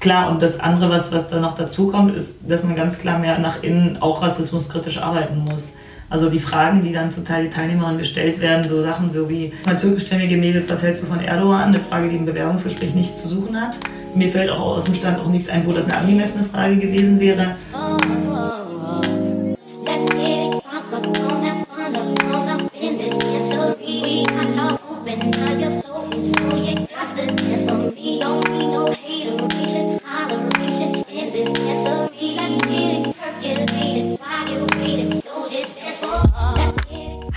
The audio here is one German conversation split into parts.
klar, und das andere, was, was da noch dazu kommt, ist, dass man ganz klar mehr nach innen auch rassismuskritisch arbeiten muss. Also die Fragen, die dann zum Teil die Teilnehmerinnen gestellt werden, so Sachen so wie türkischstämmige Mädels, was hältst du von Erdogan? Eine Frage, die im Bewerbungsgespräch nichts zu suchen hat. Mir fällt auch aus dem Stand auch nichts ein, wo das eine angemessene Frage gewesen wäre.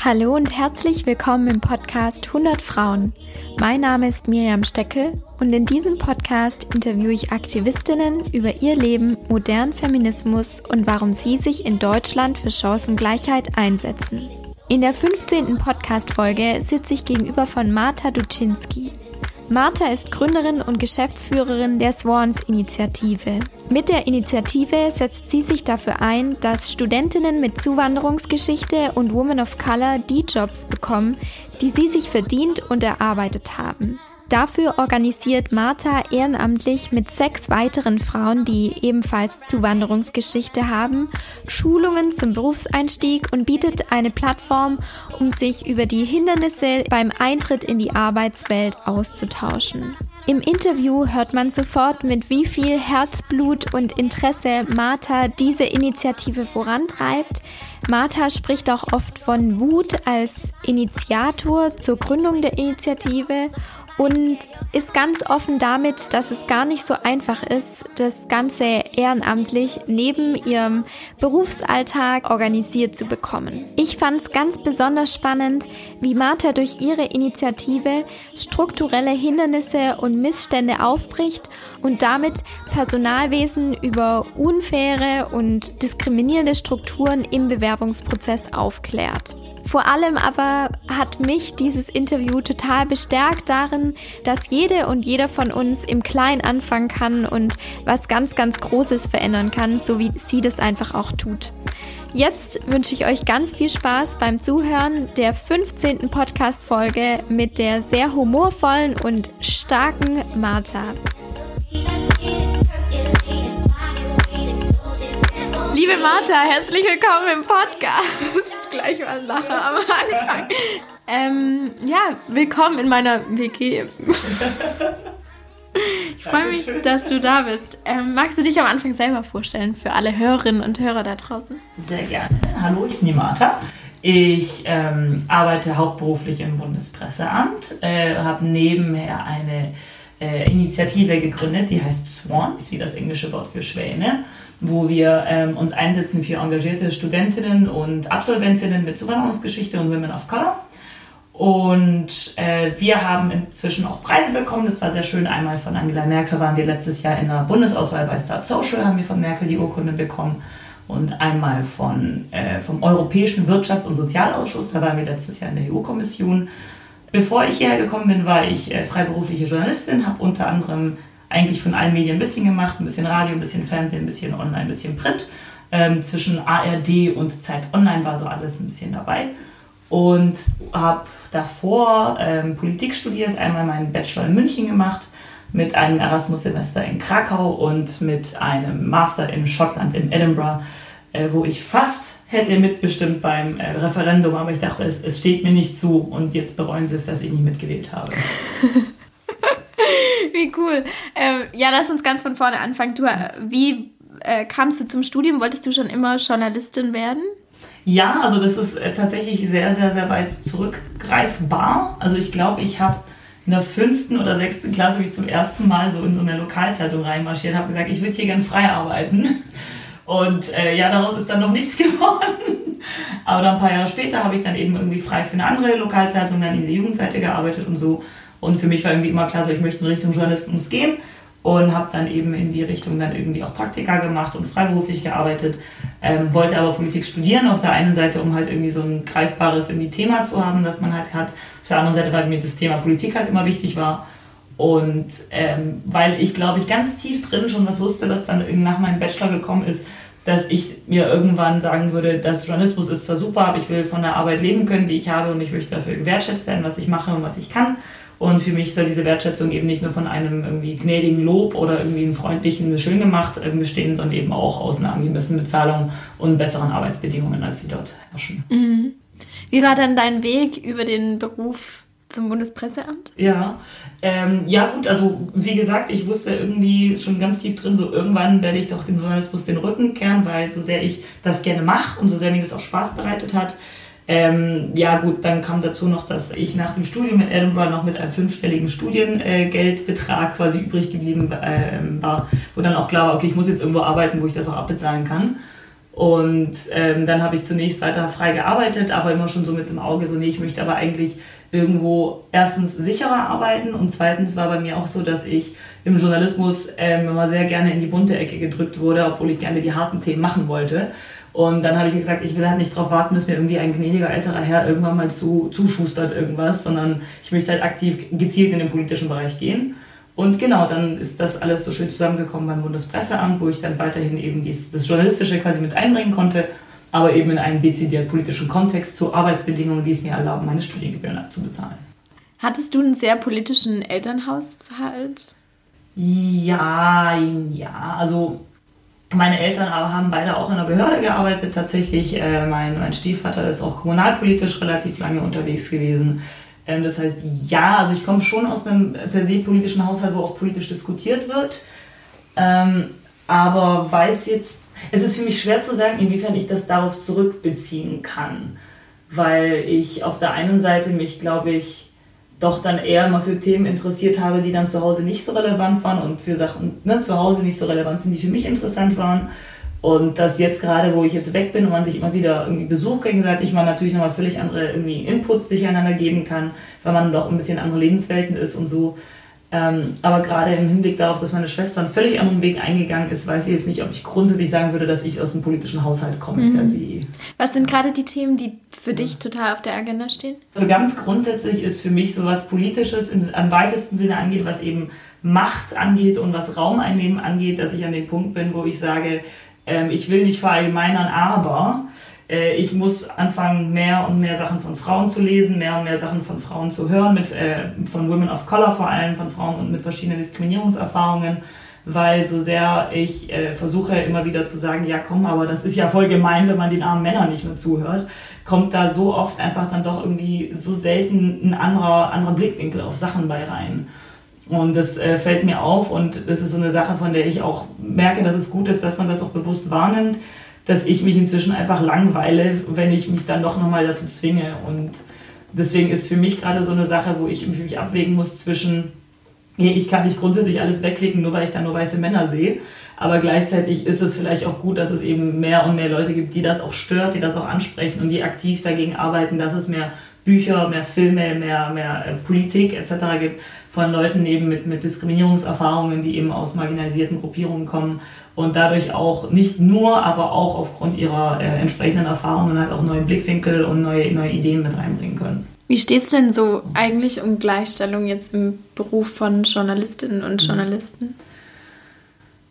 Hallo und herzlich willkommen im Podcast 100 Frauen. Mein Name ist Miriam Steckel und in diesem Podcast interviewe ich Aktivistinnen über ihr Leben, modernen Feminismus und warum sie sich in Deutschland für Chancengleichheit einsetzen. In der 15. Podcast-Folge sitze ich gegenüber von Marta Duczynski. Martha ist Gründerin und Geschäftsführerin der Swans-Initiative. Mit der Initiative setzt sie sich dafür ein, dass Studentinnen mit Zuwanderungsgeschichte und Women of Color die Jobs bekommen, die sie sich verdient und erarbeitet haben. Dafür organisiert Martha ehrenamtlich mit sechs weiteren Frauen, die ebenfalls Zuwanderungsgeschichte haben, Schulungen zum Berufseinstieg und bietet eine Plattform, um sich über die Hindernisse beim Eintritt in die Arbeitswelt auszutauschen. Im Interview hört man sofort, mit wie viel Herzblut und Interesse Martha diese Initiative vorantreibt. Martha spricht auch oft von Wut als Initiator zur Gründung der Initiative und ist ganz offen damit, dass es gar nicht so einfach ist, das Ganze ehrenamtlich neben ihrem Berufsalltag organisiert zu bekommen. Ich fand es ganz besonders spannend, wie Martha durch ihre Initiative strukturelle Hindernisse und Missstände aufbricht und damit Personalwesen über unfaire und diskriminierende Strukturen im Bewerbungsprozess aufklärt. Vor allem aber hat mich dieses Interview total bestärkt darin, dass jede und jeder von uns im Kleinen anfangen kann und was ganz, ganz Großes verändern kann, so wie sie das einfach auch tut. Jetzt wünsche ich euch ganz viel Spaß beim Zuhören der 15. Podcast-Folge mit der sehr humorvollen und starken Martha. Liebe Martha, herzlich willkommen im Podcast gleich mal lachen am Anfang. Ähm, ja, willkommen in meiner WG. Ich freue mich, dass du da bist. Ähm, magst du dich am Anfang selber vorstellen für alle Hörerinnen und Hörer da draußen? Sehr gerne. Hallo, ich bin die Martha. Ich ähm, arbeite hauptberuflich im Bundespresseamt, äh, habe nebenher eine äh, Initiative gegründet, die heißt Swans, wie das englische Wort für Schwäne wo wir ähm, uns einsetzen für engagierte Studentinnen und Absolventinnen mit Zuwanderungsgeschichte und Women of Color. Und äh, wir haben inzwischen auch Preise bekommen. Das war sehr schön. Einmal von Angela Merkel waren wir letztes Jahr in der Bundesauswahl bei Start Social, haben wir von Merkel die Urkunde bekommen. Und einmal von, äh, vom Europäischen Wirtschafts- und Sozialausschuss, da waren wir letztes Jahr in der EU-Kommission. Bevor ich hierher gekommen bin, war ich äh, freiberufliche Journalistin, habe unter anderem eigentlich von allen Medien ein bisschen gemacht, ein bisschen Radio, ein bisschen Fernsehen, ein bisschen Online, ein bisschen Print. Ähm, zwischen ARD und Zeit Online war so alles ein bisschen dabei. Und habe davor ähm, Politik studiert, einmal meinen Bachelor in München gemacht, mit einem Erasmus-Semester in Krakau und mit einem Master in Schottland, in Edinburgh, äh, wo ich fast hätte mitbestimmt beim äh, Referendum, aber ich dachte, es, es steht mir nicht zu und jetzt bereuen sie es, dass ich nicht mitgewählt habe. Wie cool. Ähm, ja, lass uns ganz von vorne anfangen. Du, äh, wie äh, kamst du zum Studium? Wolltest du schon immer Journalistin werden? Ja, also das ist äh, tatsächlich sehr, sehr, sehr weit zurückgreifbar. Also ich glaube, ich habe in der fünften oder sechsten Klasse mich zum ersten Mal so in so eine Lokalzeitung reinmarschiert, habe gesagt, ich würde hier gern frei arbeiten. Und äh, ja, daraus ist dann noch nichts geworden. Aber dann ein paar Jahre später habe ich dann eben irgendwie frei für eine andere Lokalzeitung, dann in der Jugendseite gearbeitet und so. Und für mich war irgendwie immer klar, so ich möchte in Richtung Journalismus gehen und habe dann eben in die Richtung dann irgendwie auch Praktika gemacht und freiberuflich gearbeitet. Ähm, wollte aber Politik studieren, auf der einen Seite, um halt irgendwie so ein greifbares irgendwie Thema zu haben, das man halt hat. Auf der anderen Seite, weil mir das Thema Politik halt immer wichtig war. Und ähm, weil ich, glaube ich, ganz tief drin schon was wusste, was dann nach meinem Bachelor gekommen ist, dass ich mir irgendwann sagen würde, dass Journalismus ist zwar super, aber ich will von der Arbeit leben können, die ich habe und ich möchte dafür gewertschätzt werden, was ich mache und was ich kann Und für mich soll diese Wertschätzung eben nicht nur von einem irgendwie gnädigen Lob oder irgendwie einem freundlichen schön gemacht äh, bestehen, sondern eben auch aus einer angemessenen Bezahlung und besseren Arbeitsbedingungen, als sie dort herrschen. Mhm. Wie war denn dein Weg über den Beruf zum Bundespresseamt? Ja, ähm, ja gut, also wie gesagt, ich wusste irgendwie schon ganz tief drin, so irgendwann werde ich doch dem Journalismus den Rücken kehren, weil so sehr ich das gerne mache und so sehr mir das auch Spaß bereitet hat. Ähm, ja gut, dann kam dazu noch, dass ich nach dem Studium in Edinburgh noch mit einem fünfstelligen Studiengeldbetrag quasi übrig geblieben äh, war, wo dann auch klar war, okay, ich muss jetzt irgendwo arbeiten, wo ich das auch abbezahlen kann. Und ähm, dann habe ich zunächst weiter frei gearbeitet, aber immer schon so mit dem Auge, so nee, ich möchte aber eigentlich irgendwo erstens sicherer arbeiten und zweitens war bei mir auch so, dass ich im Journalismus ähm, immer sehr gerne in die bunte Ecke gedrückt wurde, obwohl ich gerne die harten Themen machen wollte. Und dann habe ich gesagt, ich will halt nicht darauf warten, bis mir irgendwie ein gnädiger älterer Herr irgendwann mal zu, zuschustert irgendwas, sondern ich möchte halt aktiv gezielt in den politischen Bereich gehen. Und genau, dann ist das alles so schön zusammengekommen beim Bundespresseamt, wo ich dann weiterhin eben dies, das Journalistische quasi mit einbringen konnte, aber eben in einem dezidiert politischen Kontext zu Arbeitsbedingungen, die es mir erlauben, meine Studiengebühren abzubezahlen. Hattest du einen sehr politischen Elternhaushalt? Ja, ja, also meine Eltern aber haben beide auch in der Behörde gearbeitet. Tatsächlich, äh, mein, mein Stiefvater ist auch kommunalpolitisch relativ lange unterwegs gewesen. Ähm, das heißt, ja, also ich komme schon aus einem per se politischen Haushalt, wo auch politisch diskutiert wird. Ähm, aber weiß jetzt, es ist für mich schwer zu sagen, inwiefern ich das darauf zurückbeziehen kann. Weil ich auf der einen Seite mich, glaube ich, doch dann eher mal für Themen interessiert habe, die dann zu Hause nicht so relevant waren und für Sachen ne, zu Hause nicht so relevant sind, die für mich interessant waren. Und dass jetzt gerade, wo ich jetzt weg bin und man sich immer wieder irgendwie Besuch gegenseitig, man natürlich nochmal völlig andere irgendwie Input sich einander geben kann, weil man doch ein bisschen andere Lebenswelten ist und so. Ähm, aber gerade im Hinblick darauf, dass meine Schwester einen völlig anderen Weg eingegangen ist, weiß ich jetzt nicht, ob ich grundsätzlich sagen würde, dass ich aus dem politischen Haushalt komme. Mhm. Was sind gerade die Themen, die für dich total auf der Agenda stehen? Also ganz grundsätzlich ist für mich sowas Politisches im, am weitesten Sinne angeht, was eben Macht angeht und was Raum einnehmen angeht, dass ich an dem Punkt bin, wo ich sage, ähm, ich will nicht verallgemeinern, aber äh, ich muss anfangen, mehr und mehr Sachen von Frauen zu lesen, mehr und mehr Sachen von Frauen zu hören, mit, äh, von Women of Color vor allem, von Frauen und mit verschiedenen Diskriminierungserfahrungen, weil so sehr ich äh, versuche immer wieder zu sagen, ja komm, aber das ist ja voll gemein, wenn man den armen Männern nicht mehr zuhört, kommt da so oft einfach dann doch irgendwie so selten ein anderer, anderer Blickwinkel auf Sachen bei rein. Und das äh, fällt mir auf und das ist so eine Sache, von der ich auch merke, dass es gut ist, dass man das auch bewusst wahrnimmt, dass ich mich inzwischen einfach langweile, wenn ich mich dann doch nochmal dazu zwinge. Und deswegen ist für mich gerade so eine Sache, wo ich mich abwägen muss zwischen, hey, ich kann nicht grundsätzlich alles wegklicken, nur weil ich da nur weiße Männer sehe. Aber gleichzeitig ist es vielleicht auch gut, dass es eben mehr und mehr Leute gibt, die das auch stört, die das auch ansprechen und die aktiv dagegen arbeiten, dass es mehr Bücher, mehr Filme, mehr, mehr äh, Politik etc. gibt von Leuten eben mit, mit Diskriminierungserfahrungen, die eben aus marginalisierten Gruppierungen kommen und dadurch auch nicht nur, aber auch aufgrund ihrer äh, entsprechenden Erfahrungen halt auch neue Blickwinkel und neue, neue Ideen mit reinbringen können. Wie steht es denn so eigentlich um Gleichstellung jetzt im Beruf von Journalistinnen und mhm. Journalisten?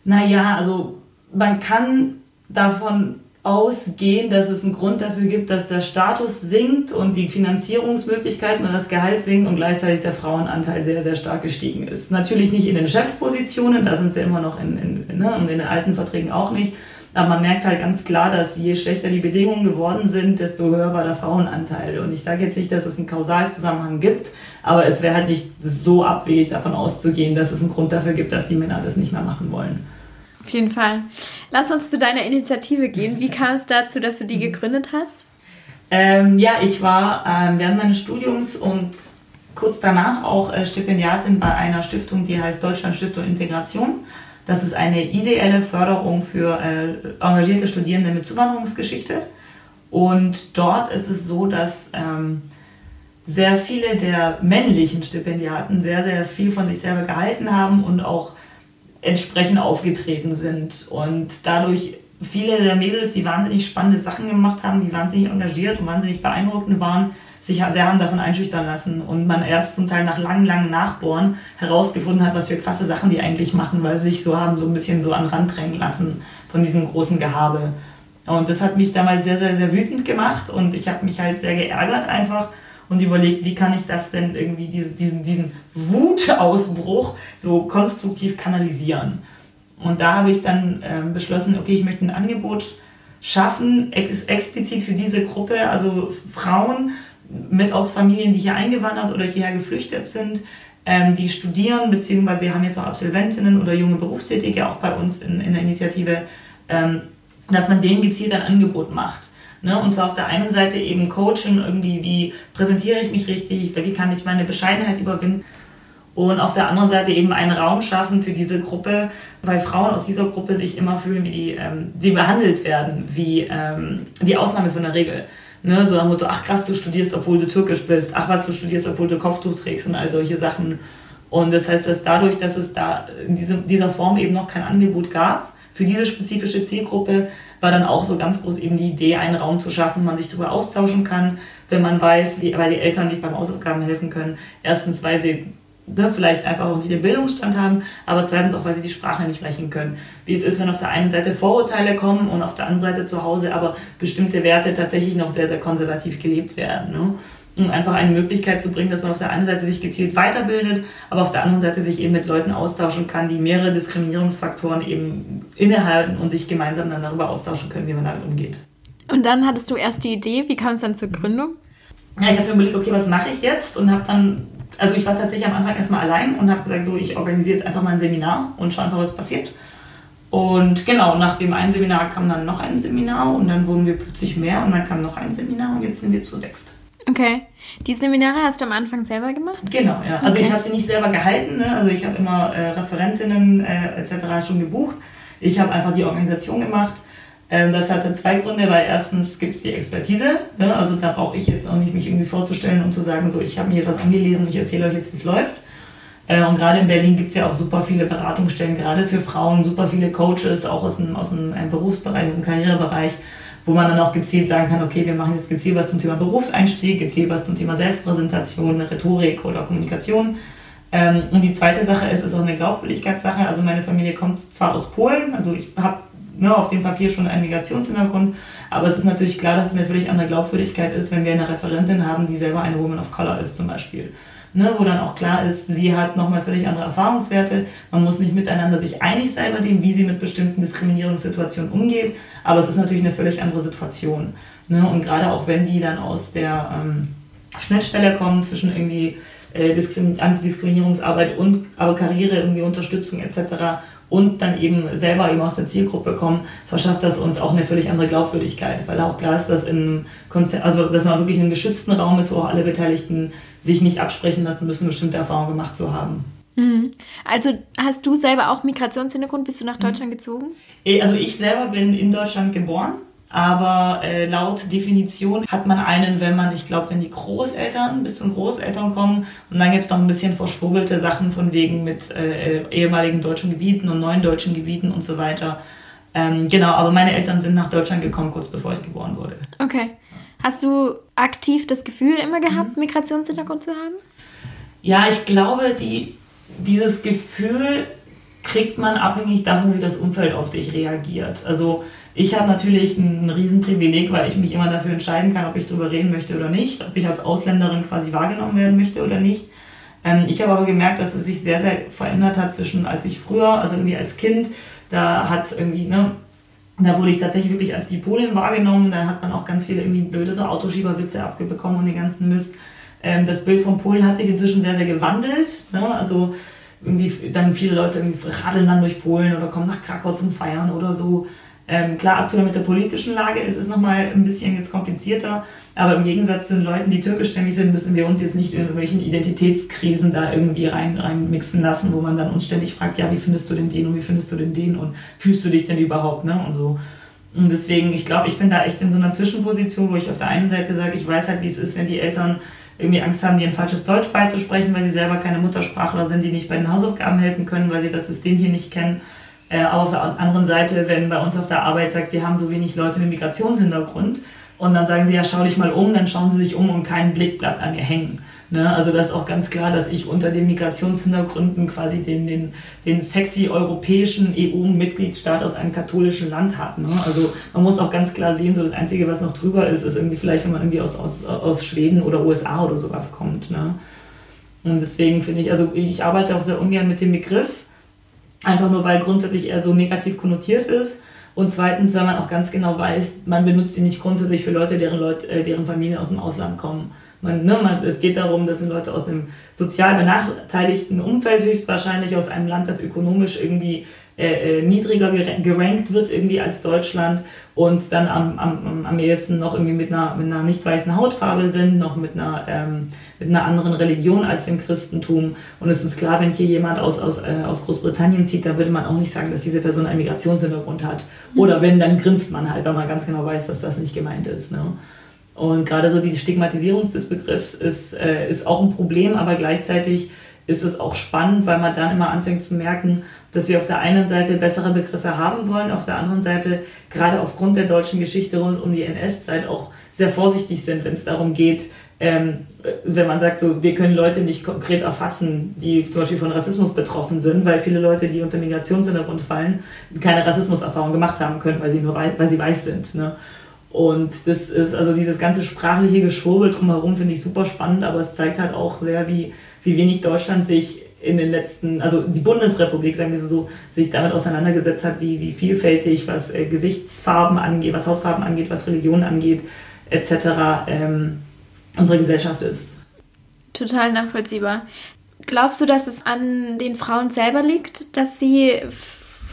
Naja, also man kann davon ausgehen, dass es einen Grund dafür gibt, dass der Status sinkt und die Finanzierungsmöglichkeiten und das Gehalt sinken und gleichzeitig der Frauenanteil sehr, sehr stark gestiegen ist. Natürlich nicht in den Chefspositionen, da sind sie immer noch in, in, ne, und in den alten Verträgen auch nicht. Aber man merkt halt ganz klar, dass je schlechter die Bedingungen geworden sind, desto höher war der Frauenanteil. Und ich sage jetzt nicht, dass es einen Kausalzusammenhang gibt, aber es wäre halt nicht so abwegig davon auszugehen, dass es einen Grund dafür gibt, dass die Männer das nicht mehr machen wollen. Auf jeden Fall. Lass uns zu deiner Initiative gehen. Wie kam es dazu, dass du die gegründet hast? Ähm, ja, ich war ähm, während meines Studiums und kurz danach auch äh, Stipendiatin bei einer Stiftung, die heißt Deutschland Stiftung Integration. Das ist eine ideelle Förderung für äh, engagierte Studierende mit Zuwanderungsgeschichte. Und dort ist es so, dass ähm, sehr viele der männlichen Stipendiaten sehr, sehr viel von sich selber gehalten haben und auch entsprechend aufgetreten sind. Und dadurch viele der Mädels, die wahnsinnig spannende Sachen gemacht haben, die wahnsinnig engagiert und wahnsinnig beeindruckend waren, sich sehr haben davon einschüchtern lassen und man erst zum Teil nach langem, langem Nachbohren herausgefunden hat, was für krasse Sachen die eigentlich machen, weil sie sich so haben so ein bisschen so an Rand drängen lassen von diesem großen Gehabe. Und das hat mich damals sehr, sehr, sehr wütend gemacht und ich habe mich halt sehr geärgert einfach und überlegt, wie kann ich das denn irgendwie, diesen, diesen, diesen Wutausbruch so konstruktiv kanalisieren. Und da habe ich dann äh, beschlossen, okay, ich möchte ein Angebot schaffen, ex explizit für diese Gruppe, also Frauen mit aus Familien, die hier eingewandert oder hierher geflüchtet sind, ähm, die studieren, beziehungsweise wir haben jetzt auch Absolventinnen oder junge Berufstätige auch bei uns in, in der Initiative, ähm, dass man denen gezielt ein Angebot macht. Ne? Und zwar auf der einen Seite eben Coaching, irgendwie, wie präsentiere ich mich richtig, wie kann ich meine Bescheidenheit überwinden. Und auf der anderen Seite eben einen Raum schaffen für diese Gruppe, weil Frauen aus dieser Gruppe sich immer fühlen, wie die, ähm, die behandelt werden, wie ähm, die Ausnahme von der Regel. Ne, so am Motto, ach krass, du studierst, obwohl du türkisch bist, ach was, du studierst, obwohl du Kopftuch trägst und all solche Sachen. Und das heißt, dass dadurch, dass es da in diesem, dieser Form eben noch kein Angebot gab, für diese spezifische Zielgruppe war dann auch so ganz groß eben die Idee, einen Raum zu schaffen, wo man sich darüber austauschen kann, wenn man weiß, wie, weil die Eltern nicht beim Hausaufgaben helfen können. Erstens, weil sie ne, vielleicht einfach auch nicht den Bildungsstand haben, aber zweitens auch, weil sie die Sprache nicht sprechen können. Wie es ist, wenn auf der einen Seite Vorurteile kommen und auf der anderen Seite zu Hause aber bestimmte Werte tatsächlich noch sehr, sehr konservativ gelebt werden. Ne? Um einfach eine Möglichkeit zu bringen, dass man auf der einen Seite sich gezielt weiterbildet, aber auf der anderen Seite sich eben mit Leuten austauschen kann, die mehrere Diskriminierungsfaktoren eben innehalten und sich gemeinsam dann darüber austauschen können, wie man damit umgeht. Und dann hattest du erst die Idee, wie kam es dann zur Gründung? Ja, ich habe mir überlegt, okay, was mache ich jetzt? Und habe dann also ich war tatsächlich am Anfang erstmal allein und habe gesagt, so ich organisiere jetzt einfach mal ein Seminar und schaue einfach, was passiert. Und genau, nach dem einen Seminar kam dann noch ein Seminar und dann wurden wir plötzlich mehr und dann kam noch ein Seminar und jetzt sind wir zu sechst. Okay. Die Seminare hast du am Anfang selber gemacht? Genau, ja. Also okay. ich habe sie nicht selber gehalten, ne? also ich habe immer äh, Referentinnen äh, etc. schon gebucht. Ich habe einfach die Organisation gemacht ähm, das hatte zwei Gründe, weil erstens gibt es die Expertise, ne? also da brauche ich jetzt auch nicht mich irgendwie vorzustellen und zu sagen, so ich habe mir etwas angelesen und ich erzähle euch jetzt, wie es läuft. Äh, und gerade in Berlin gibt es ja auch super viele Beratungsstellen, gerade für Frauen, super viele Coaches, auch aus dem, aus dem Berufsbereich, aus dem Karrierebereich, wo man dann auch gezielt sagen kann, okay, wir machen jetzt gezielt was zum Thema Berufseinstieg, gezielt was zum Thema Selbstpräsentation, Rhetorik oder Kommunikation. Ähm, und die zweite Sache ist, ist auch eine Glaubwürdigkeitssache. Also meine Familie kommt zwar aus Polen, also ich habe ne, auf dem Papier schon einen Migrationshintergrund. Aber es ist natürlich klar, dass es eine völlig andere Glaubwürdigkeit ist, wenn wir eine Referentin haben, die selber eine Woman of Color ist zum Beispiel. Ne, wo dann auch klar ist, sie hat nochmal völlig andere Erfahrungswerte. Man muss nicht miteinander sich einig sein bei dem, wie sie mit bestimmten Diskriminierungssituationen umgeht. Aber es ist natürlich eine völlig andere Situation. Ne? Und gerade auch wenn die dann aus der ähm, Schnittstelle kommen zwischen irgendwie äh, Antidiskriminierungsarbeit und aber Karriere, irgendwie Unterstützung etc und dann eben selber eben aus der Zielgruppe kommen, verschafft das uns auch eine völlig andere Glaubwürdigkeit, weil auch klar ist, dass in Konzer also dass man wirklich in einem geschützten Raum ist, wo auch alle Beteiligten sich nicht absprechen lassen müssen, bestimmte Erfahrungen gemacht zu haben. Mhm. Also hast du selber auch Migrationshintergrund? Bist du nach Deutschland gezogen? Äh, also ich selber bin in Deutschland geboren aber äh, laut Definition hat man einen, wenn man, ich glaube, wenn die Großeltern bis zum Großeltern kommen und dann gibt es noch ein bisschen verschwurbelte Sachen von wegen mit äh, ehemaligen deutschen Gebieten und neuen deutschen Gebieten und so weiter. Ähm, genau, aber meine Eltern sind nach Deutschland gekommen, kurz bevor ich geboren wurde. Okay. Hast du aktiv das Gefühl immer gehabt, mhm. Migrationshintergrund zu haben? Ja, ich glaube, die, dieses Gefühl kriegt man abhängig davon, wie das Umfeld auf dich reagiert. Also ich habe natürlich ein Riesenprivileg, weil ich mich immer dafür entscheiden kann, ob ich darüber reden möchte oder nicht, ob ich als Ausländerin quasi wahrgenommen werden möchte oder nicht. Ähm, ich habe aber gemerkt, dass es sich sehr, sehr verändert hat zwischen als ich früher, also irgendwie als Kind, da hat irgendwie, ne, da wurde ich tatsächlich wirklich als die Polin wahrgenommen, da hat man auch ganz viele irgendwie blöde so Autoschieberwitze abbekommen und den ganzen Mist. Ähm, das Bild von Polen hat sich inzwischen sehr, sehr gewandelt. Ne? Also irgendwie dann viele Leute irgendwie radeln dann durch Polen oder kommen nach Krakau zum Feiern oder so. Ähm, klar, aktuell mit der politischen Lage ist es nochmal ein bisschen jetzt komplizierter, aber im Gegensatz zu den Leuten, die türkischstämmig sind, müssen wir uns jetzt nicht in irgendwelchen Identitätskrisen da irgendwie rein, reinmixen lassen, wo man dann uns ständig fragt, ja, wie findest du denn den und wie findest du denn den und fühlst du dich denn überhaupt, ne? Und so. Und deswegen, ich glaube, ich bin da echt in so einer Zwischenposition, wo ich auf der einen Seite sage, ich weiß halt, wie es ist, wenn die Eltern irgendwie Angst haben, dir ein falsches Deutsch beizusprechen, weil sie selber keine Muttersprachler sind, die nicht bei den Hausaufgaben helfen können, weil sie das System hier nicht kennen. Äh, auf der anderen Seite, wenn bei uns auf der Arbeit sagt, wir haben so wenig Leute mit Migrationshintergrund und dann sagen sie, ja, schau dich mal um, dann schauen sie sich um und kein Blick bleibt an mir hängen. Ne? Also das ist auch ganz klar, dass ich unter den Migrationshintergründen quasi den, den, den sexy europäischen EU-Mitgliedstaat aus einem katholischen Land habe. Ne? Also man muss auch ganz klar sehen, so das Einzige, was noch drüber ist, ist irgendwie vielleicht, wenn man irgendwie aus, aus, aus Schweden oder USA oder sowas kommt. Ne? Und deswegen finde ich, also ich arbeite auch sehr ungern mit dem Begriff, einfach nur weil grundsätzlich er so negativ konnotiert ist. Und zweitens, weil man auch ganz genau weiß, man benutzt ihn nicht grundsätzlich für Leute, deren, Leute, äh, deren Familien aus dem Ausland kommen. Man, ne, man, es geht darum, das sind Leute aus einem sozial benachteiligten Umfeld, höchstwahrscheinlich aus einem Land, das ökonomisch irgendwie äh, äh niedriger gerankt wird irgendwie als Deutschland und dann am, am, am ehesten noch irgendwie mit einer, mit einer nicht weißen Hautfarbe sind, noch mit einer, ähm, mit einer anderen Religion als dem Christentum. Und es ist klar, wenn hier jemand aus, aus, äh, aus Großbritannien zieht, dann würde man auch nicht sagen, dass diese Person einen Migrationshintergrund hat. Oder wenn, dann grinst man halt, weil man ganz genau weiß, dass das nicht gemeint ist. Ne? Und gerade so die Stigmatisierung des Begriffs ist, äh, ist auch ein Problem, aber gleichzeitig ist es auch spannend, weil man dann immer anfängt zu merken, dass wir auf der einen Seite bessere Begriffe haben wollen, auf der anderen Seite gerade aufgrund der deutschen Geschichte rund um die NS-Zeit auch sehr vorsichtig sind, wenn es darum geht, ähm, wenn man sagt, so, wir können Leute nicht konkret erfassen, die zum Beispiel von Rassismus betroffen sind, weil viele Leute, die unter Migrationshintergrund fallen, keine Rassismuserfahrung gemacht haben können, weil sie nur weil sie weiß sind. Ne? Und das ist, also dieses ganze sprachliche Geschwurbel drumherum finde ich super spannend, aber es zeigt halt auch sehr, wie, wie wenig Deutschland sich in den letzten, also die Bundesrepublik, sagen wir so, sich damit auseinandergesetzt hat, wie, wie vielfältig, was äh, Gesichtsfarben angeht, was Hautfarben angeht, was Religion angeht, etc. Ähm, unsere Gesellschaft ist. Total nachvollziehbar. Glaubst du, dass es an den Frauen selber liegt, dass sie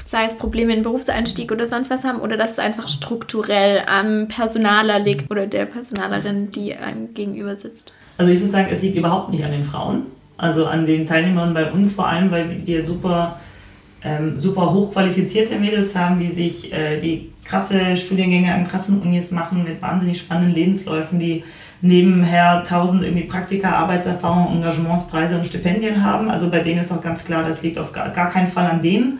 sei es Probleme im Berufseinstieg oder sonst was haben, oder dass es einfach strukturell am Personaler liegt oder der Personalerin, die einem gegenüber sitzt? Also ich würde sagen, es liegt überhaupt nicht an den Frauen. Also an den Teilnehmern bei uns vor allem, weil wir super, ähm, super hochqualifizierte Mädels haben, die sich äh, die krasse Studiengänge an krassen Unis machen mit wahnsinnig spannenden Lebensläufen, die nebenher tausend irgendwie Praktika, Arbeitserfahrung, Engagementspreise und Stipendien haben. Also bei denen ist auch ganz klar, das liegt auf gar, gar keinen Fall an denen,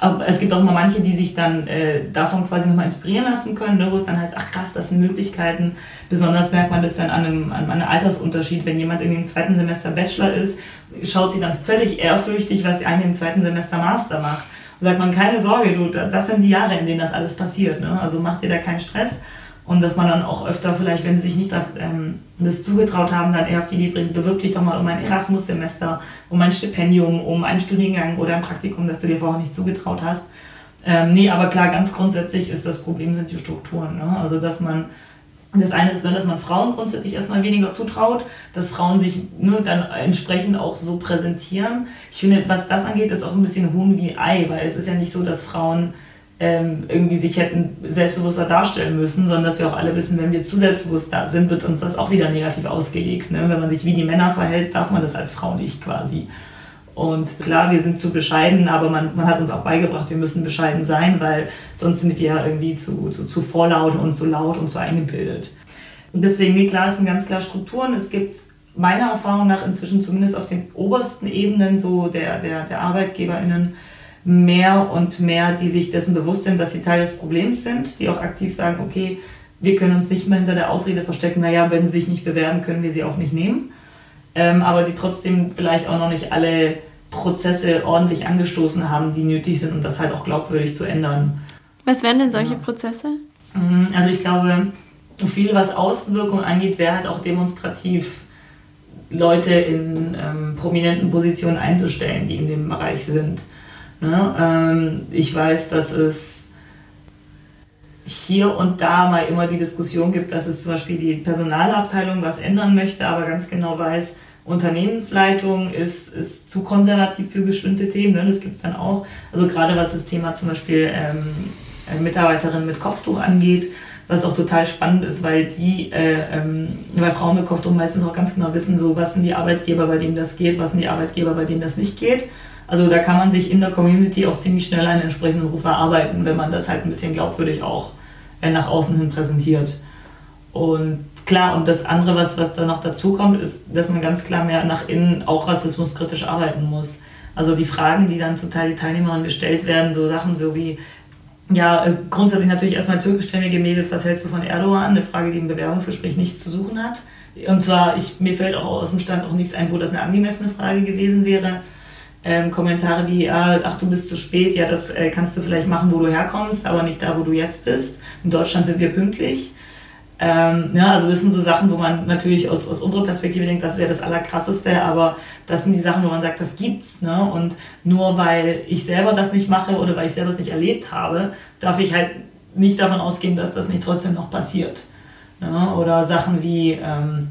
aber es gibt auch immer manche, die sich dann äh, davon quasi nochmal inspirieren lassen können, ne, wo es dann heißt, ach krass, das sind Möglichkeiten. Besonders merkt man das dann an einem, an einem Altersunterschied. Wenn jemand irgendwie im zweiten Semester Bachelor ist, schaut sie dann völlig ehrfürchtig, was eine im zweiten Semester Master macht. Und sagt man, keine Sorge, du, das sind die Jahre, in denen das alles passiert. Ne? Also mach dir da keinen Stress. Und dass man dann auch öfter vielleicht, wenn sie sich nicht ähm, das zugetraut haben, dann eher auf die Idee bringt, bewirb dich doch mal um ein Erasmus-Semester, um ein Stipendium, um einen Studiengang oder ein Praktikum, das du dir vorher nicht zugetraut hast. Ähm, nee, aber klar, ganz grundsätzlich ist das Problem sind die Strukturen. Ne? Also dass man das eine ist, dann, dass man Frauen grundsätzlich erstmal weniger zutraut, dass Frauen sich ne, dann entsprechend auch so präsentieren. Ich finde, was das angeht, ist auch ein bisschen Huhn wie Ei, weil es ist ja nicht so, dass Frauen ähm, irgendwie sich hätten selbstbewusster darstellen müssen, sondern dass wir auch alle wissen, wenn wir zu selbstbewusst da sind, wird uns das auch wieder negativ ausgelegt. Ne? Wenn man sich wie die Männer verhält, darf man das als Frau nicht quasi. Und klar, wir sind zu bescheiden, aber man, man hat uns auch beigebracht, wir müssen bescheiden sein, weil sonst sind wir irgendwie zu, zu, zu vorlaut und zu laut und zu eingebildet. Und deswegen, nee, klar, es sind ganz klar Strukturen. Es gibt meiner Erfahrung nach inzwischen zumindest auf den obersten Ebenen so der, der, der ArbeitgeberInnen mehr und mehr, die sich dessen bewusst sind, dass sie Teil des Problems sind, die auch aktiv sagen, okay, wir können uns nicht mehr hinter der Ausrede verstecken, naja, wenn sie sich nicht bewerben, können wir sie auch nicht nehmen. Ähm, aber die trotzdem vielleicht auch noch nicht alle Prozesse ordentlich angestoßen haben, die nötig sind, um das halt auch glaubwürdig zu ändern. Was wären denn solche ja. Prozesse? Mhm, also ich glaube, viel was Außenwirkung angeht, wäre halt auch demonstrativ Leute in ähm, prominenten Positionen einzustellen, die in dem Bereich sind. Ne? Ähm, ich weiß, dass es hier und da mal immer die Diskussion gibt, dass es zum Beispiel die Personalabteilung was ändern möchte, aber ganz genau weiß, Unternehmensleitung ist, ist zu konservativ für bestimmte Themen. Ne? Das gibt es dann auch. Also gerade was das Thema zum Beispiel ähm, äh, Mitarbeiterin mit Kopftuch angeht, was auch total spannend ist, weil die, äh, ähm, weil Frauen mit Kopftuch meistens auch ganz genau wissen, so was sind die Arbeitgeber, bei denen das geht, was sind die Arbeitgeber, bei denen das nicht geht. Also da kann man sich in der Community auch ziemlich schnell einen entsprechenden Ruf erarbeiten, wenn man das halt ein bisschen glaubwürdig auch äh, nach außen hin präsentiert. Und klar, und das andere, was, was da noch dazu kommt, ist, dass man ganz klar mehr nach innen auch rassismuskritisch arbeiten muss. Also die Fragen, die dann zum Teil die Teilnehmerinnen gestellt werden, so Sachen so wie, ja, äh, grundsätzlich natürlich erstmal türkischstämmige Mädels, was hältst du von Erdogan? Eine Frage, die im Bewerbungsgespräch nichts zu suchen hat Und zwar, ich, mir fällt auch aus dem Stand auch nichts ein, wo das eine angemessene Frage gewesen wäre. Ähm, Kommentare wie, ah, ach, du bist zu spät, ja, das äh, kannst du vielleicht machen, wo du herkommst, aber nicht da, wo du jetzt bist. In Deutschland sind wir pünktlich. Ähm, ja, also das sind so Sachen, wo man natürlich aus, aus unserer Perspektive denkt, das ist ja das Allerkrasseste, aber das sind die Sachen, wo man sagt, das gibt's. Ne? Und nur weil ich selber das nicht mache oder weil ich selber es nicht erlebt habe, darf ich halt nicht davon ausgehen, dass das nicht trotzdem noch passiert. Ne? Oder Sachen wie, ähm,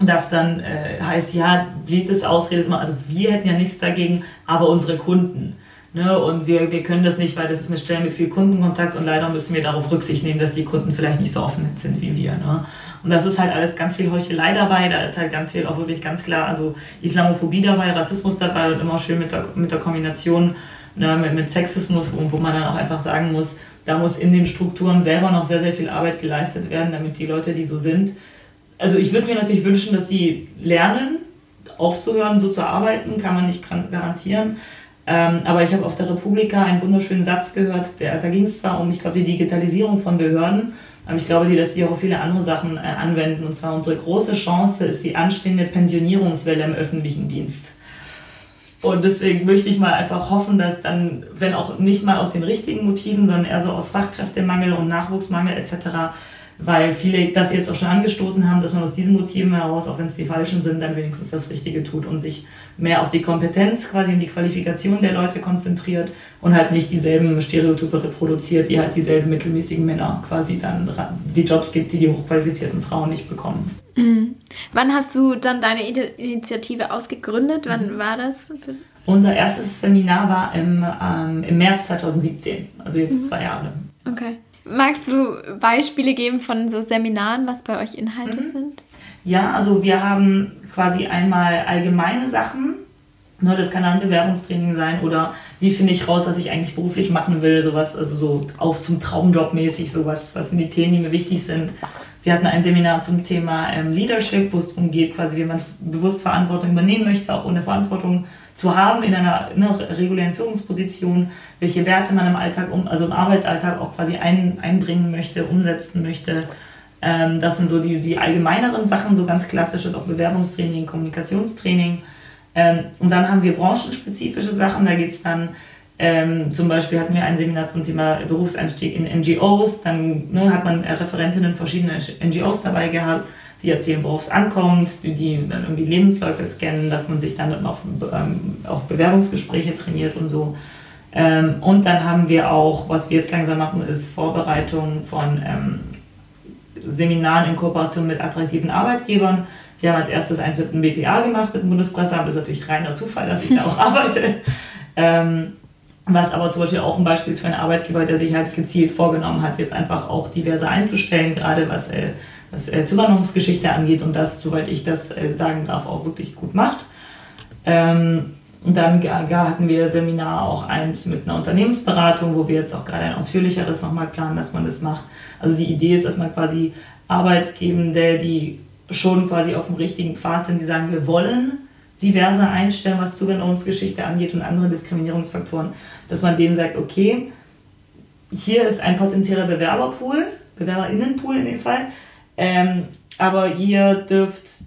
dass dann äh, heißt, ja, jedes Ausrede ist mal, also wir hätten ja nichts dagegen, aber unsere Kunden. Ne? Und wir, wir können das nicht, weil das ist eine Stelle mit viel Kundenkontakt und leider müssen wir darauf Rücksicht nehmen, dass die Kunden vielleicht nicht so offen sind wie wir. Ne? Und das ist halt alles ganz viel Heuchelei dabei, da ist halt ganz viel auch wirklich ganz klar, also Islamophobie dabei, Rassismus dabei und immer schön mit der, mit der Kombination ne, mit, mit Sexismus, wo, wo man dann auch einfach sagen muss, da muss in den Strukturen selber noch sehr, sehr viel Arbeit geleistet werden, damit die Leute, die so sind, also ich würde mir natürlich wünschen, dass sie lernen, aufzuhören, so zu arbeiten, kann man nicht garantieren. Ähm, aber ich habe auf der Republika einen wunderschönen Satz gehört, der, da ging es zwar um, ich glaube, die Digitalisierung von Behörden, aber ich glaube, die lässt sich auch auf viele andere Sachen äh, anwenden. Und zwar unsere große Chance ist die anstehende Pensionierungswelle im öffentlichen Dienst. Und deswegen möchte ich mal einfach hoffen, dass dann, wenn auch nicht mal aus den richtigen Motiven, sondern eher so aus Fachkräftemangel und Nachwuchsmangel etc., weil viele das jetzt auch schon angestoßen haben, dass man aus diesen Motiven heraus, auch wenn es die falschen sind, dann wenigstens das Richtige tut und sich mehr auf die Kompetenz quasi und die Qualifikation der Leute konzentriert und halt nicht dieselben Stereotype reproduziert, die halt dieselben mittelmäßigen Männer quasi dann die Jobs gibt, die die hochqualifizierten Frauen nicht bekommen. Mhm. Wann hast du dann deine Initiative ausgegründet? Wann mhm. war das? Unser erstes Seminar war im, ähm, im März 2017, also jetzt mhm. zwei Jahre. Okay. Magst du Beispiele geben von so Seminaren, was bei euch Inhalte mhm. sind? Ja, also wir haben quasi einmal allgemeine Sachen. Ne, das kann dann Bewerbungstraining sein oder wie finde ich raus, was ich eigentlich beruflich machen will, sowas, also so auf zum Traumjob mäßig, sowas, was sind die Themen, die mir wichtig sind. Wir hatten ein Seminar zum Thema ähm, Leadership, wo es darum geht, quasi wie man bewusst Verantwortung übernehmen möchte, auch ohne Verantwortung zu haben in einer, einer regulären Führungsposition, welche Werte man im Alltag, also im Arbeitsalltag auch quasi ein, einbringen möchte, umsetzen möchte. Ähm, das sind so die, die allgemeineren Sachen, so ganz klassisches auch Bewerbungstraining, Kommunikationstraining. Ähm, und dann haben wir branchenspezifische Sachen, da geht es dann ähm, zum Beispiel hatten wir ein Seminar zum Thema Berufseinstieg in NGOs. Dann ne, hat man Referentinnen verschiedener NGOs dabei gehabt die erzählen, worauf es ankommt, die, dann irgendwie Lebensläufe scannen, dass man sich dann auf ähm, auch Bewerbungsgespräche trainiert und so. Ähm, und dann haben wir auch, was wir jetzt langsam machen, ist Vorbereitung von ähm, Seminaren in Kooperation mit attraktiven Arbeitgebern. Wir haben als erstes eins mit dem BPA gemacht, mit dem Bundespresseamt. Das ist natürlich reiner Zufall, dass ich da auch arbeite. Ähm, was aber zum Beispiel auch ein Beispiel ist für einen Arbeitgeber, der sich halt gezielt vorgenommen hat, jetzt einfach auch diverse einzustellen, gerade was äh, was äh, Zuwanderungsgeschichte angeht und das, soweit ich das äh, sagen darf, auch wirklich gut macht. Ähm, und dann hatten wir Seminar auch eins mit einer Unternehmensberatung, wo wir jetzt auch gerade ein ausführlicheres nochmal planen, dass man das macht. Also die Idee ist, dass man quasi Arbeitgebende, die schon quasi auf dem richtigen Pfad sind, die sagen, wir wollen diverse einstellen, was Zuwanderungsgeschichte angeht und andere Diskriminierungsfaktoren, dass man denen sagt, okay, hier ist ein potenzieller Bewerberpool, Bewerberinnenpool in dem Fall, ähm, aber ihr dürft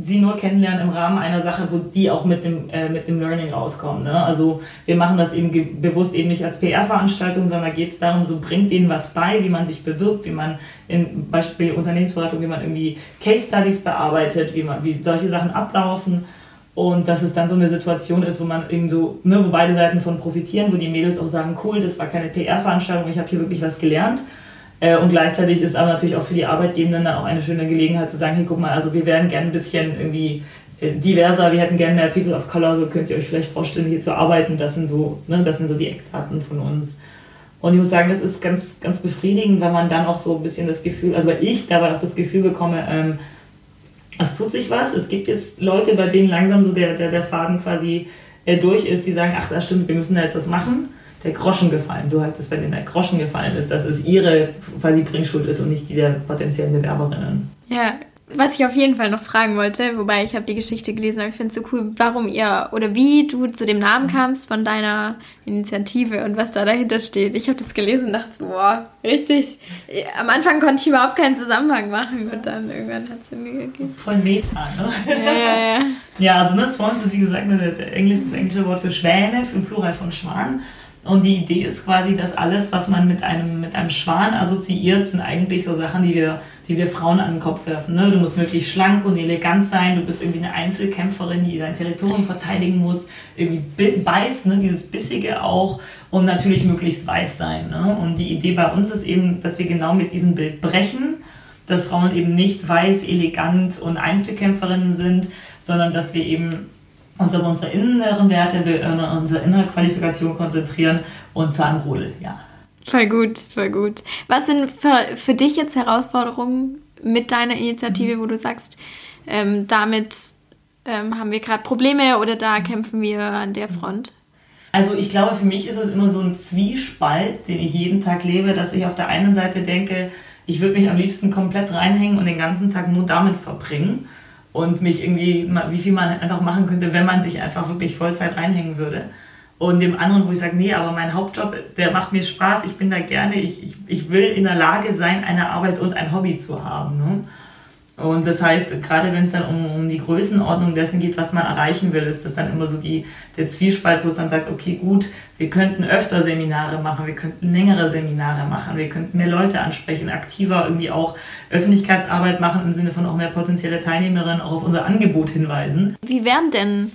sie nur kennenlernen im Rahmen einer Sache, wo die auch mit dem, äh, mit dem Learning rauskommen. Ne? Also wir machen das eben bewusst eben nicht als PR-Veranstaltung, sondern geht es darum, so bringt denen was bei, wie man sich bewirbt, wie man im Beispiel Unternehmensberatung, wie man irgendwie Case Studies bearbeitet, wie man, wie solche Sachen ablaufen. Und dass es dann so eine Situation ist, wo man eben so, ne, wo beide Seiten von profitieren, wo die Mädels auch sagen, cool, das war keine PR-Veranstaltung, ich habe hier wirklich was gelernt. Äh, und gleichzeitig ist aber natürlich auch für die Arbeitgebenden dann auch eine schöne Gelegenheit zu sagen, hey, guck mal, also wir wären gern ein bisschen irgendwie äh, diverser, wir hätten gerne mehr People of Color, so könnt ihr euch vielleicht vorstellen, hier zu arbeiten. Das sind so, ne, das sind so die Eckdaten von uns. Und ich muss sagen, das ist ganz, ganz befriedigend, weil man dann auch so ein bisschen das Gefühl, also weil ich dabei auch das Gefühl bekomme, ähm, es tut sich was. Es gibt jetzt Leute, bei denen langsam so der, der, der Faden quasi äh, durch ist, die sagen, ach, das stimmt, wir müssen da jetzt was machen der Groschen gefallen. So hat es bei denen der Groschen gefallen ist, dass es ihre quasi Bringschuld ist und nicht die der potenziellen Bewerberinnen. Ja, was ich auf jeden Fall noch fragen wollte, wobei ich habe die Geschichte gelesen, aber ich finde es so cool, warum ihr oder wie du zu dem Namen mhm. kamst von deiner Initiative und was da dahinter steht. Ich habe das gelesen und dachte so, boah, richtig. Am Anfang konnte ich überhaupt keinen Zusammenhang machen und dann irgendwann hat es irgendwie gegeben. Voll Meta, ne? Ja, ja, ja. ja, also ne, Swans ist wie gesagt das englische Wort für Schwäne, für Plural von Schwan. Und die Idee ist quasi, dass alles, was man mit einem, mit einem Schwan assoziiert, sind eigentlich so Sachen, die wir, die wir Frauen an den Kopf werfen. Ne? Du musst möglichst schlank und elegant sein, du bist irgendwie eine Einzelkämpferin, die dein Territorium verteidigen muss, irgendwie beißt, ne? dieses Bissige auch und natürlich möglichst weiß sein. Ne? Und die Idee bei uns ist eben, dass wir genau mit diesem Bild brechen, dass Frauen eben nicht weiß, elegant und Einzelkämpferinnen sind, sondern dass wir eben uns auf unsere inneren Werte, äh, unsere innere Qualifikation konzentrieren und Zahnrudel, ja. Voll gut, voll gut. Was sind für, für dich jetzt Herausforderungen mit deiner Initiative, mhm. wo du sagst, ähm, damit ähm, haben wir gerade Probleme oder da kämpfen wir an der Front? Also ich glaube, für mich ist es immer so ein Zwiespalt, den ich jeden Tag lebe, dass ich auf der einen Seite denke, ich würde mich am liebsten komplett reinhängen und den ganzen Tag nur damit verbringen und mich irgendwie, wie viel man einfach machen könnte, wenn man sich einfach wirklich Vollzeit reinhängen würde. Und dem anderen, wo ich sage, nee, aber mein Hauptjob, der macht mir Spaß, ich bin da gerne, ich, ich, ich will in der Lage sein, eine Arbeit und ein Hobby zu haben. Ne? Und das heißt, gerade wenn es dann um, um die Größenordnung dessen geht, was man erreichen will, ist das dann immer so die, der Zwiespalt, wo es dann sagt, okay, gut, wir könnten öfter Seminare machen, wir könnten längere Seminare machen, wir könnten mehr Leute ansprechen, aktiver irgendwie auch Öffentlichkeitsarbeit machen, im Sinne von auch mehr potenzielle Teilnehmerinnen auch auf unser Angebot hinweisen. Wie werden denn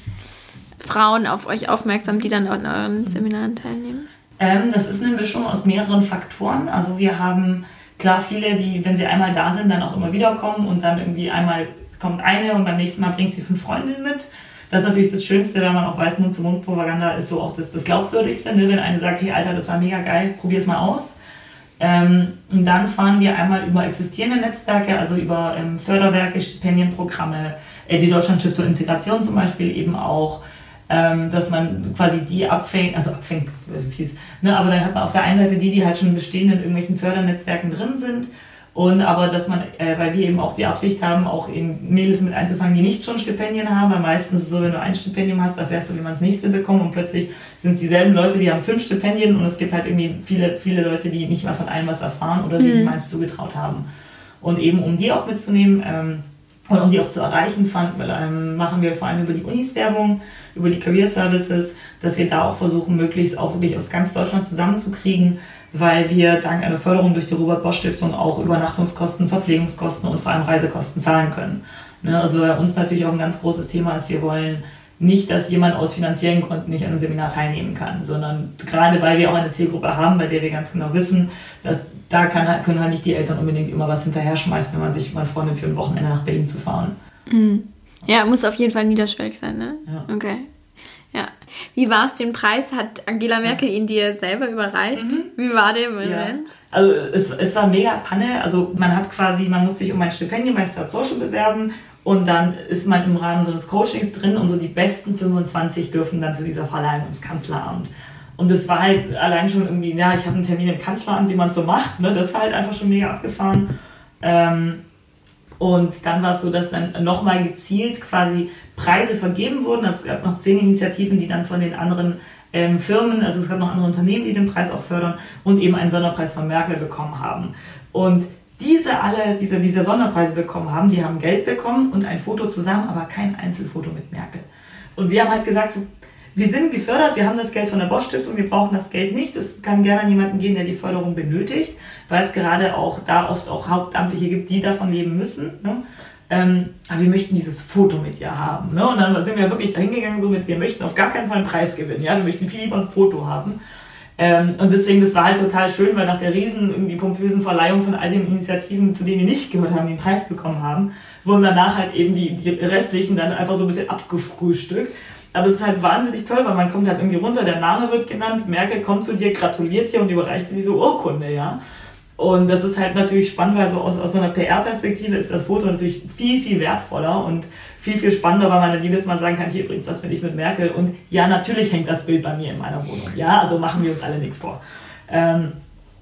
Frauen auf euch aufmerksam, die dann an euren Seminaren teilnehmen? Ähm, das ist eine Mischung aus mehreren Faktoren. Also wir haben klar viele, die, wenn sie einmal da sind, dann auch immer wieder kommen und dann irgendwie einmal kommt eine und beim nächsten Mal bringt sie fünf Freundinnen mit. Das ist natürlich das Schönste, wenn man auch weiß, Mund-zu-Mund-Propaganda ist so auch das, das Glaubwürdigste. Ne? Wenn eine sagt, hey Alter, das war mega geil, probier's mal aus. Ähm, und dann fahren wir einmal über existierende Netzwerke, also über ähm, Förderwerke, Stipendienprogramme, äh, die Deutschlandstiftung Integration zum Beispiel eben auch, ähm, dass man quasi die abfängt, also abfängt, fies, ne, aber dann hat man auf der einen Seite die, die halt schon bestehend in irgendwelchen Fördernetzwerken drin sind und aber dass man, äh, weil wir eben auch die Absicht haben, auch eben Mädels mit einzufangen, die nicht schon Stipendien haben, weil meistens ist es so, wenn du ein Stipendium hast, erfährst du, wie man das nächste bekommt und plötzlich sind es dieselben Leute, die haben fünf Stipendien und es gibt halt irgendwie viele, viele Leute, die nicht mal von allem was erfahren oder sich mhm. eins zugetraut haben. Und eben um die auch mitzunehmen, ähm, und um die auch zu erreichen, fand, ähm, machen wir vor allem über die Unis Werbung, über die Career Services, dass wir da auch versuchen, möglichst auch wirklich aus ganz Deutschland zusammenzukriegen, weil wir dank einer Förderung durch die Robert Bosch Stiftung auch Übernachtungskosten, Verpflegungskosten und vor allem Reisekosten zahlen können. Ne, also bei uns natürlich auch ein ganz großes Thema ist, wir wollen nicht, dass jemand aus finanziellen Gründen nicht an einem Seminar teilnehmen kann, sondern gerade weil wir auch eine Zielgruppe haben, bei der wir ganz genau wissen, dass da kann, können halt nicht die Eltern unbedingt immer was hinterher schmeißen, wenn man sich mal vornimmt, für ein Wochenende nach Berlin zu fahren. Mhm. Ja, muss auf jeden Fall niederschwellig sein, ne? Ja. Okay. Ja. Wie war es, den Preis? Hat Angela Merkel ihn dir selber überreicht? Mhm. Wie war der Moment? Ja. Also es, es war mega Panne. Also man hat quasi, man muss sich um ein Stipendium bei Start Social bewerben und dann ist man im Rahmen so eines Coachings drin und so die besten 25 dürfen dann zu dieser Verleihung ins Kanzleramt. Und das war halt allein schon irgendwie, ja, ich habe einen Termin im Kanzleramt, wie man es so macht. Ne? Das war halt einfach schon mega abgefahren. Ähm, und dann war es so, dass dann nochmal gezielt quasi Preise vergeben wurden. Also es gab noch zehn Initiativen, die dann von den anderen ähm, Firmen, also es gab noch andere Unternehmen, die den Preis auch fördern und eben einen Sonderpreis von Merkel bekommen haben. Und diese alle, diese, diese Sonderpreise bekommen haben, die haben Geld bekommen und ein Foto zusammen, aber kein Einzelfoto mit Merkel. Und wir haben halt gesagt, so, wir sind gefördert, wir haben das Geld von der Bosch Stiftung, wir brauchen das Geld nicht. Es kann gerne an jemanden gehen, der die Förderung benötigt, weil es gerade auch da oft auch Hauptamtliche gibt, die davon leben müssen. Ne? Ähm, aber wir möchten dieses Foto mit ihr haben. Ne? Und dann sind wir wirklich dahingegangen, so mit, wir möchten auf gar keinen Fall einen Preis gewinnen. Ja? Wir möchten viel lieber ein Foto haben. Ähm, und deswegen, das war halt total schön, weil nach der riesen, irgendwie pompösen Verleihung von all den Initiativen, zu denen wir nicht gehört haben, den Preis bekommen haben, wurden danach halt eben die, die restlichen dann einfach so ein bisschen abgefrühstückt. Aber es ist halt wahnsinnig toll, weil man kommt halt irgendwie runter, der Name wird genannt, Merkel kommt zu dir, gratuliert dir und überreicht dir diese Urkunde, ja. Und das ist halt natürlich spannend, weil so aus, aus so einer PR-Perspektive ist das Foto natürlich viel, viel wertvoller und viel, viel spannender, weil man dann jedes Mal sagen kann, hier übrigens, das bin ich mit Merkel. Und ja, natürlich hängt das Bild bei mir in meiner Wohnung. Ja, also machen wir uns alle nichts vor. Ähm,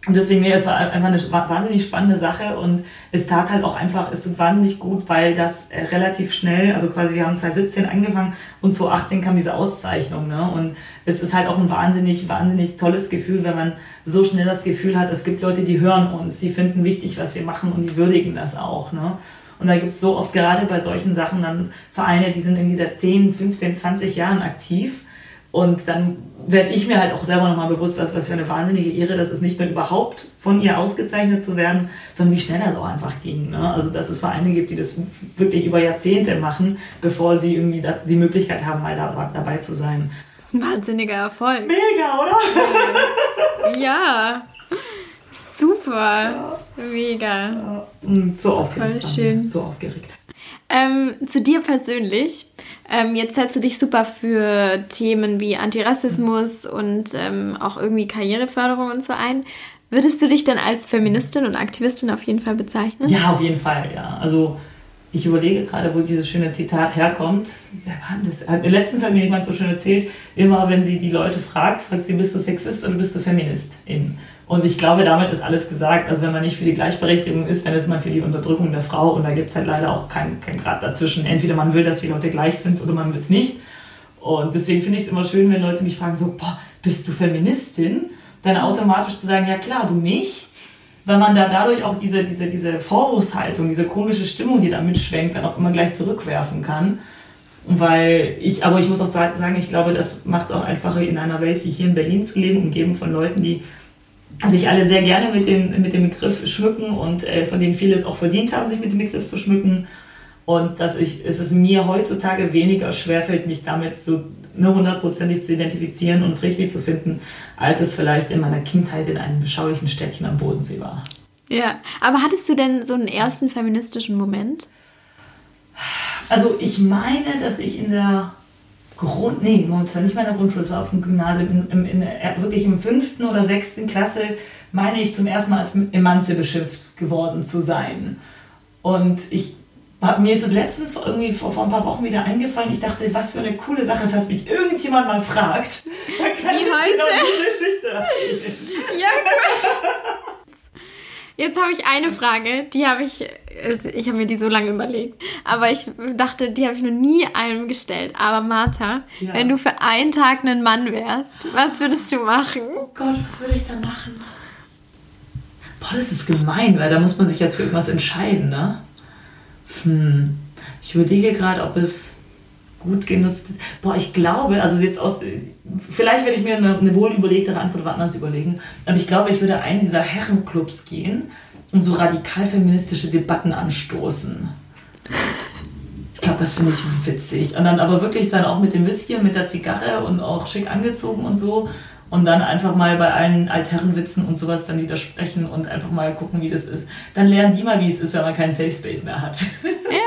Und deswegen, nee, es war einfach eine wahnsinnig spannende Sache und es tat halt auch einfach, es tut wahnsinnig gut, weil das äh, relativ schnell, also quasi wir haben 2017 angefangen und 2018 kam diese Auszeichnung, ne? Und es ist halt auch ein wahnsinnig, wahnsinnig tolles Gefühl, wenn man so schnell das Gefühl hat, es gibt Leute, die hören uns, die finden wichtig, was wir machen und die würdigen das auch, ne? Und da gibt es so oft gerade bei solchen Sachen dann Vereine, die sind irgendwie seit 10, 15, 20 Jahren aktiv und dann werde ich mir halt auch selber nochmal bewusst, was, was für eine wahnsinnige Ehre das ist, nicht nur überhaupt von ihr ausgezeichnet zu werden, sondern wie schnell das auch einfach ging. Ne? Also, dass es Vereine gibt, die das wirklich über Jahrzehnte machen, bevor sie irgendwie die Möglichkeit haben, mal da, dabei zu sein. Das ist ein wahnsinniger Erfolg. Mega, oder? ja. Super. Ja. Mega. Ja. So aufgeregt. Voll schön. So aufgeregt. Ähm, zu dir persönlich. Ähm, jetzt setzt du dich super für Themen wie Antirassismus und ähm, auch irgendwie Karriereförderung und so ein. Würdest du dich denn als Feministin und Aktivistin auf jeden Fall bezeichnen? Ja, auf jeden Fall, ja. Also ich überlege gerade, wo dieses schöne Zitat herkommt. Wer war das? Letztens hat mir jemand so schön erzählt, immer wenn sie die Leute fragt, fragt sie, bist du Sexist oder bist du Feministin? Und ich glaube, damit ist alles gesagt. Also wenn man nicht für die Gleichberechtigung ist, dann ist man für die Unterdrückung der Frau. Und da gibt es halt leider auch keinen kein Grad dazwischen. Entweder man will, dass die Leute gleich sind oder man will es nicht. Und deswegen finde ich es immer schön, wenn Leute mich fragen, so, boah, bist du Feministin? Dann automatisch zu sagen, ja klar, du nicht. Weil man da dadurch auch diese, diese, diese Vorwurfshaltung, diese komische Stimmung, die da mitschwenkt, dann auch immer gleich zurückwerfen kann. Weil ich, aber ich muss auch sagen, ich glaube, das macht es auch einfacher, in einer Welt wie hier in Berlin zu leben, umgeben von Leuten, die sich alle sehr gerne mit dem, mit dem Begriff schmücken und äh, von denen viele es auch verdient haben, sich mit dem Begriff zu schmücken. Und dass ich, es ist mir heutzutage weniger schwerfällt, mich damit so nur hundertprozentig zu identifizieren und es richtig zu finden, als es vielleicht in meiner Kindheit in einem beschaulichen Städtchen am Bodensee war. Ja, aber hattest du denn so einen ersten feministischen Moment? Also ich meine, dass ich in der Grund, nee, es war nicht mal in der Grundschule, es war auf dem Gymnasium, in, in, in, äh, wirklich im fünften oder sechsten Klasse, meine ich, zum ersten Mal als Emanze beschimpft geworden zu sein. Und ich mir ist es letztens irgendwie vor, vor, ein paar Wochen wieder eingefallen. Ich dachte, was für eine coole Sache, falls mich irgendjemand mal fragt. Da kann Wie ich heute? genau diese Geschichte Ja, cool. Jetzt habe ich eine Frage, die habe ich, ich habe mir die so lange überlegt, aber ich dachte, die habe ich noch nie einem gestellt. Aber Martha, ja. wenn du für einen Tag ein Mann wärst, was würdest du machen? Oh Gott, was würde ich da machen? Boah, das ist gemein, weil da muss man sich jetzt für irgendwas entscheiden, ne? Hm. Ich überlege gerade, ob es gut genutzt ist. Boah, ich glaube, also jetzt aus, vielleicht werde ich mir eine, eine wohlüberlegtere Antwort anders überlegen, aber ich glaube, ich würde einen dieser Herrenclubs gehen und so radikal feministische Debatten anstoßen. Ich glaube, das finde ich witzig. Und dann aber wirklich dann auch mit dem Whisky mit der Zigarre und auch schick angezogen und so. Und dann einfach mal bei allen Altherrenwitzen und sowas dann widersprechen und einfach mal gucken, wie das ist. Dann lernen die mal, wie es ist, wenn man keinen Safe Space mehr hat. Ja,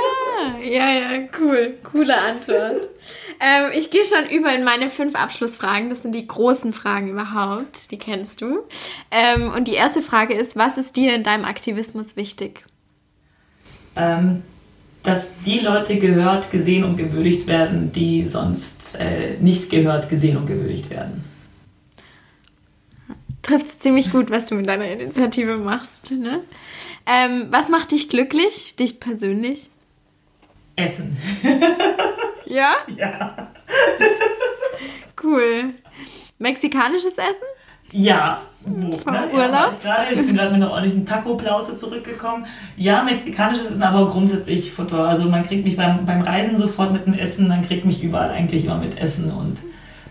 ja, ja, cool. Coole Antwort. ähm, ich gehe schon über in meine fünf Abschlussfragen. Das sind die großen Fragen überhaupt. Die kennst du. Ähm, und die erste Frage ist: Was ist dir in deinem Aktivismus wichtig? Ähm, dass die Leute gehört, gesehen und gewürdigt werden, die sonst äh, nicht gehört, gesehen und gewürdigt werden. Trifft es ziemlich gut, was du mit deiner Initiative machst. Ne? Ähm, was macht dich glücklich, dich persönlich? Essen. ja? Ja. cool. Mexikanisches Essen? Ja. Wo, Vom ne? Urlaub? Ja, ich, bin gerade mit einer ordentlichen Taco-Plauze zurückgekommen. Ja, mexikanisches Essen, aber grundsätzlich Futter. Also man kriegt mich beim, beim Reisen sofort mit dem Essen, man kriegt mich überall eigentlich immer mit Essen und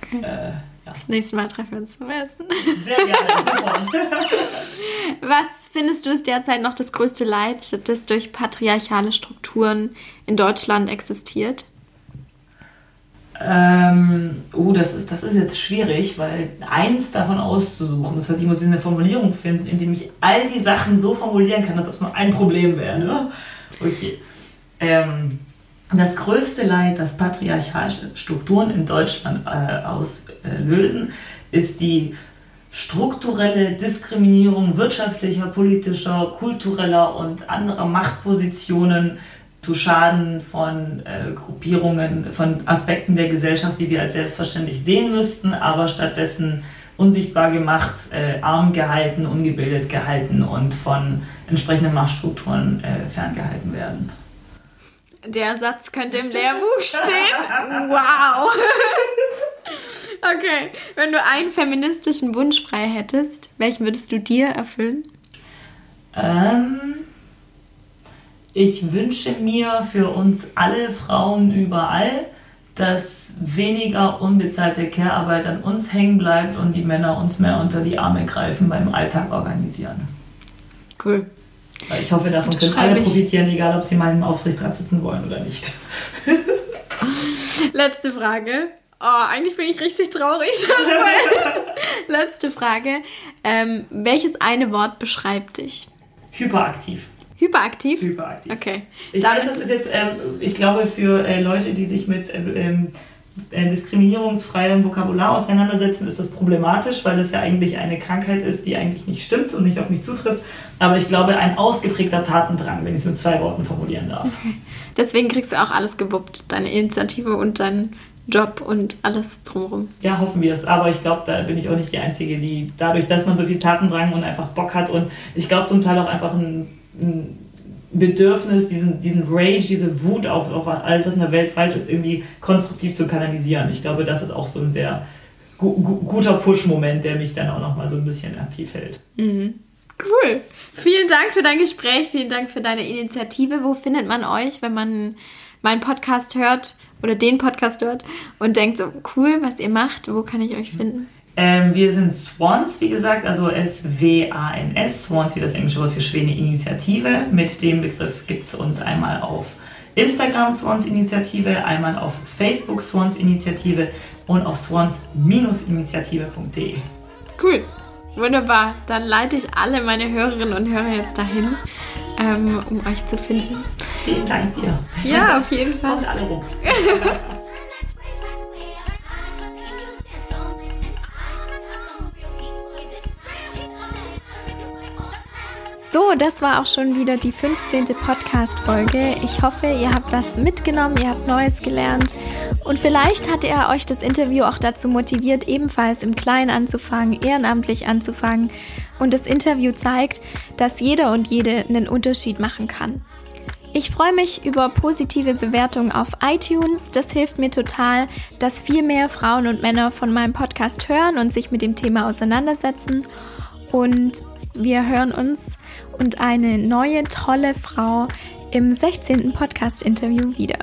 okay. äh, ja. Das nächste Mal treffen wir uns zum Essen. Sehr gerne, sofort. Was findest du ist derzeit noch das größte Leid, das durch patriarchale Strukturen in Deutschland existiert? Ähm, oh, das ist, das ist jetzt schwierig, weil eins davon auszusuchen, das heißt, ich muss eine Formulierung finden, in dem ich all die Sachen so formulieren kann, als ob es nur ein Problem wäre. Ne? Okay. Ähm, das größte Leid, das patriarchale Strukturen in Deutschland äh, auslösen, ist die strukturelle Diskriminierung wirtschaftlicher, politischer, kultureller und anderer Machtpositionen zu Schaden von äh, Gruppierungen, von Aspekten der Gesellschaft, die wir als selbstverständlich sehen müssten, aber stattdessen unsichtbar gemacht, äh, arm gehalten, ungebildet gehalten und von entsprechenden Machtstrukturen äh, ferngehalten werden. Der Satz könnte im Lehrbuch stehen. Wow. Okay, wenn du einen feministischen Wunsch frei hättest, welchen würdest du dir erfüllen? Ähm, ich wünsche mir für uns alle Frauen überall, dass weniger unbezahlte Care-Arbeit an uns hängen bleibt und die Männer uns mehr unter die Arme greifen beim Alltag organisieren. Cool. Ich hoffe, davon können alle profitieren, egal ob sie mal im Aufsichtsrat sitzen wollen oder nicht. Letzte Frage. Oh, eigentlich bin ich richtig traurig. Letzte Frage. Ähm, welches eine Wort beschreibt dich? Hyperaktiv. Hyperaktiv? Hyperaktiv. Okay. Ich weiß, das ist jetzt, ähm, ich glaube, für äh, Leute, die sich mit ähm, äh, diskriminierungsfreiem Vokabular auseinandersetzen, ist das problematisch, weil das ja eigentlich eine Krankheit ist, die eigentlich nicht stimmt und nicht auf mich zutrifft. Aber ich glaube, ein ausgeprägter Tatendrang, wenn ich es mit zwei Worten formulieren darf. Okay. Deswegen kriegst du auch alles gewuppt, deine Initiative und dein Job und alles drumherum. Ja, hoffen wir es. Aber ich glaube, da bin ich auch nicht die Einzige, die dadurch, dass man so viel Tatendrang und einfach Bock hat und ich glaube zum Teil auch einfach ein, ein Bedürfnis, diesen, diesen Rage, diese Wut auf, auf alles, was in der Welt falsch ist, irgendwie konstruktiv zu kanalisieren. Ich glaube, das ist auch so ein sehr gu gu guter Push-Moment, der mich dann auch nochmal so ein bisschen aktiv hält. Mhm. Cool. Vielen Dank für dein Gespräch, vielen Dank für deine Initiative. Wo findet man euch, wenn man meinen Podcast hört? Oder den Podcast hört und denkt so, cool, was ihr macht, wo kann ich euch finden? Ähm, wir sind Swans, wie gesagt, also S-W-A-N-S, Swans wie das englische Wort für Schwäne Initiative. Mit dem Begriff gibt es uns einmal auf Instagram Swans Initiative, einmal auf Facebook Swans Initiative und auf swans-initiative.de. Cool, wunderbar. Dann leite ich alle meine Hörerinnen und Hörer jetzt dahin, ähm, um euch zu finden. Vielen Dank dir. Ja, auf jeden Fall. Kommt alle rum. So, das war auch schon wieder die 15. Podcast-Folge. Ich hoffe, ihr habt was mitgenommen, ihr habt Neues gelernt und vielleicht hat er euch das Interview auch dazu motiviert, ebenfalls im Kleinen anzufangen, ehrenamtlich anzufangen. Und das Interview zeigt, dass jeder und jede einen Unterschied machen kann. Ich freue mich über positive Bewertungen auf iTunes. Das hilft mir total, dass viel mehr Frauen und Männer von meinem Podcast hören und sich mit dem Thema auseinandersetzen. Und wir hören uns und eine neue tolle Frau im 16. Podcast-Interview wieder.